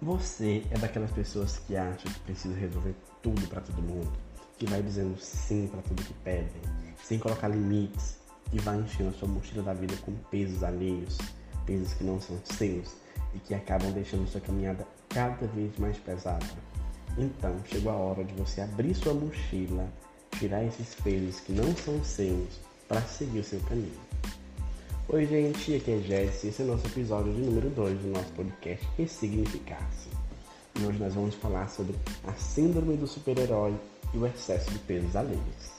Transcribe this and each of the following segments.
Você é daquelas pessoas que acham que precisa resolver tudo para todo mundo, que vai dizendo sim para tudo que pedem, sem colocar limites, e vai enchendo a sua mochila da vida com pesos alheios, pesos que não são seus e que acabam deixando sua caminhada cada vez mais pesada. Então, chegou a hora de você abrir sua mochila, tirar esses pesos que não são seus para seguir o seu caminho. Oi, gente, aqui é Jess e esse é o nosso episódio de número 2 do nosso podcast Ressignificar-se. E hoje nós vamos falar sobre a síndrome do super-herói e o excesso de pesos alheios.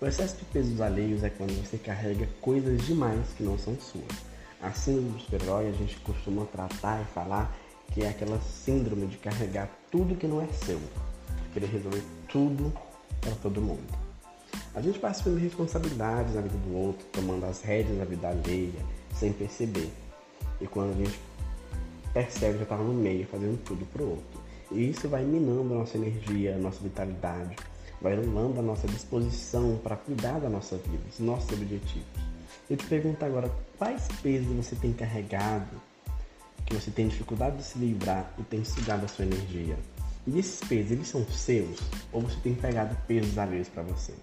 O excesso de pesos alheios é quando você carrega coisas demais que não são suas. A síndrome do super-herói a gente costuma tratar e falar que é aquela síndrome de carregar tudo que não é seu, querer resolver tudo para todo mundo. A gente vai assumindo responsabilidades na vida do outro, tomando as rédeas da vida alheia, sem perceber. E quando a gente percebe, já estava no meio, fazendo tudo para o outro. E isso vai minando a nossa energia, a nossa vitalidade, vai anulando a nossa disposição para cuidar da nossa vida, dos nossos objetivos. Eu te pergunto agora, quais pesos você tem carregado, que você tem dificuldade de se livrar e tem sugado a sua energia? E esses pesos, eles são seus? Ou você tem pegado pesos alheios para você?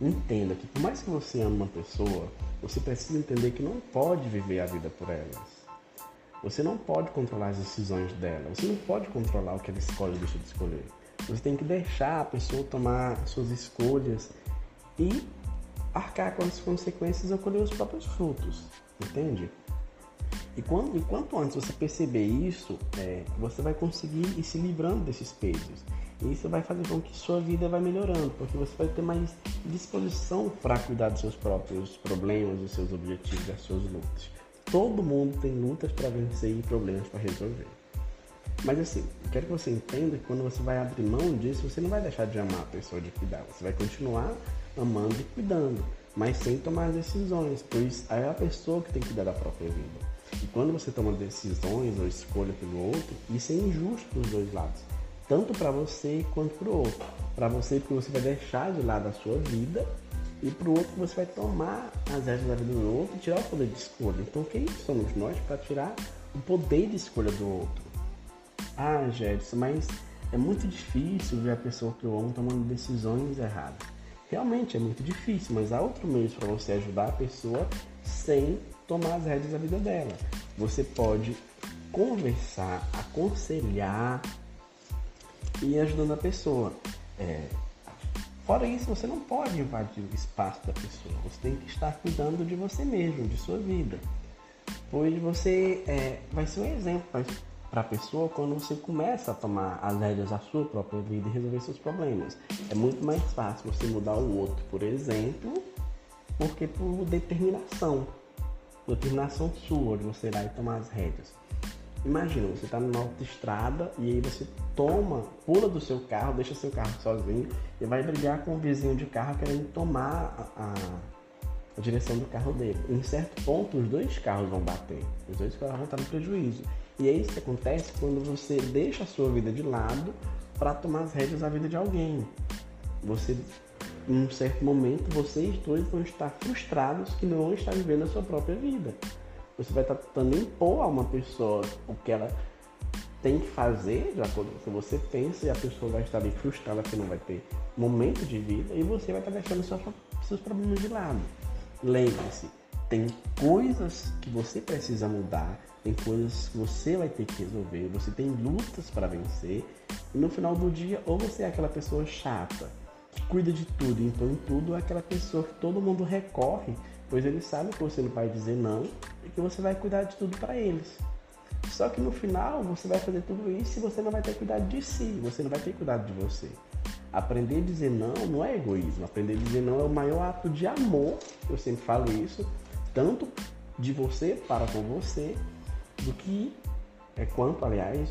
Entenda que por mais que você ame uma pessoa, você precisa entender que não pode viver a vida por elas. Você não pode controlar as decisões dela. Você não pode controlar o que ela escolhe ou deixa de escolher. Você tem que deixar a pessoa tomar suas escolhas e arcar com as consequências e colher os próprios frutos. Entende? E, quando, e quanto antes você perceber isso, é, você vai conseguir ir se livrando desses pesos. Isso vai fazer com que sua vida vai melhorando, porque você vai ter mais disposição para cuidar dos seus próprios problemas, dos seus objetivos, das suas lutas. Todo mundo tem lutas para vencer e problemas para resolver. Mas assim, quero que você entenda que quando você vai abrir mão disso, você não vai deixar de amar a pessoa, de cuidar. Você vai continuar amando e cuidando, mas sem tomar decisões, pois é a pessoa que tem que cuidar da própria vida. E quando você toma decisões ou escolha pelo outro, isso é injusto para os dois lados tanto para você quanto para o outro. Para você, porque você vai deixar de lado a sua vida, e para o outro, você vai tomar as regras da vida do outro e tirar o poder de escolha. Então, quem somos nós para tirar o poder de escolha do outro? Ah, Jedson, mas é muito difícil ver a pessoa que eu amo tomando decisões erradas. Realmente é muito difícil, mas há outro meio para você ajudar a pessoa sem tomar as rédeas da vida dela. Você pode conversar, aconselhar, e ajudando a pessoa. É, fora isso, você não pode invadir o espaço da pessoa. Você tem que estar cuidando de você mesmo, de sua vida. Pois você é, vai ser um exemplo para a pessoa quando você começa a tomar as rédeas da sua própria vida e resolver seus problemas. É muito mais fácil você mudar o outro, por exemplo, porque por determinação. Determinação sua de você ir lá e tomar as rédeas. Imagina, você está numa autoestrada e aí você toma, pula do seu carro, deixa seu carro sozinho e vai brigar com o vizinho de carro querendo tomar a, a, direção do carro dele. Em certo ponto, os dois carros vão bater, os dois carros vão estar no prejuízo. E é isso que acontece quando você deixa a sua vida de lado para tomar as rédeas da vida de alguém. Você, em um certo momento, vocês dois vão estar frustrados que não estão vivendo a sua própria vida. Você vai estar tentando impor a uma pessoa o que ela tem que fazer, de acordo com o que você pensa, e a pessoa vai estar ali frustrada porque não vai ter momento de vida, e você vai estar deixando seus, seus problemas de lado. Lembre-se, tem coisas que você precisa mudar, tem coisas que você vai ter que resolver, você tem lutas para vencer, e no final do dia, ou você é aquela pessoa chata, que cuida de tudo e impõe tudo, é aquela pessoa que todo mundo recorre pois eles sabem que você não vai dizer não e que você vai cuidar de tudo para eles. Só que no final você vai fazer tudo isso e você não vai ter cuidado de si, você não vai ter cuidado de você. Aprender a dizer não não é egoísmo, aprender a dizer não é o maior ato de amor, eu sempre falo isso, tanto de você para com você, do que é quanto, aliás,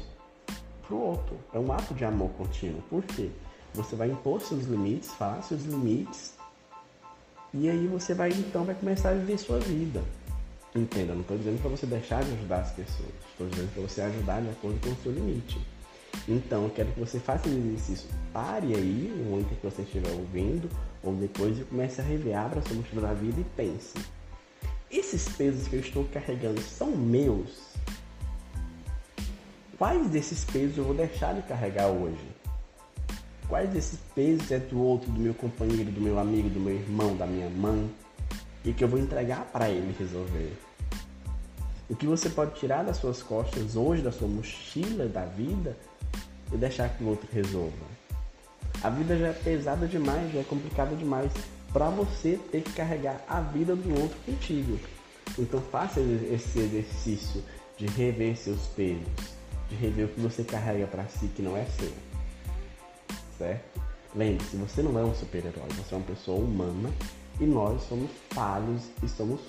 para o outro. É um ato de amor contínuo. Por quê? Você vai impor seus limites, falar seus limites e aí você vai então vai começar a viver sua vida. Entenda, não estou dizendo para você deixar de ajudar as pessoas, estou dizendo para você ajudar de acordo com o seu limite. Então, eu quero que você faça esse exercício. Pare aí, no momento que você estiver ouvindo, ou depois e comece a rever, abra sua mochila da vida e pense. Esses pesos que eu estou carregando são meus? quais desses pesos eu vou deixar de carregar hoje? Quais desses pesos é do outro, do meu companheiro, do meu amigo, do meu irmão, da minha mãe, e que eu vou entregar para ele resolver? O que você pode tirar das suas costas hoje, da sua mochila da vida, e deixar que o outro resolva? A vida já é pesada demais, já é complicada demais para você ter que carregar a vida do outro contigo. Então faça esse exercício de rever seus pesos, de rever o que você carrega para si que não é seu. Certo? Lembre-se, você não é um super-herói, você é uma pessoa humana e nós somos falhos e somos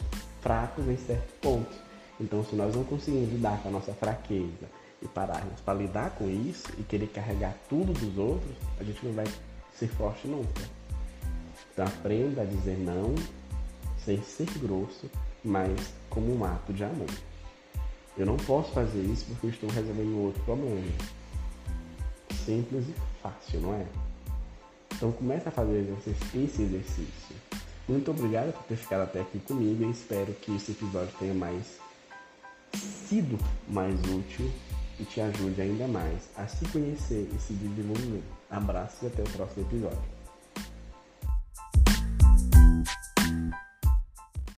fracos em certos pontos. Então, se nós não conseguirmos lidar com a nossa fraqueza e pararmos para lidar com isso e querer carregar tudo dos outros, a gente não vai ser forte nunca. Então, aprenda a dizer não sem ser grosso, mas como um ato de amor. Eu não posso fazer isso porque eu estou resolvendo outro problema. Simples e fácil, não é? Então comece a fazer esse exercício. Muito obrigado por ter ficado até aqui comigo e espero que esse episódio tenha mais sido mais útil e te ajude ainda mais a se conhecer e se desenvolver. Abraços e até o próximo episódio.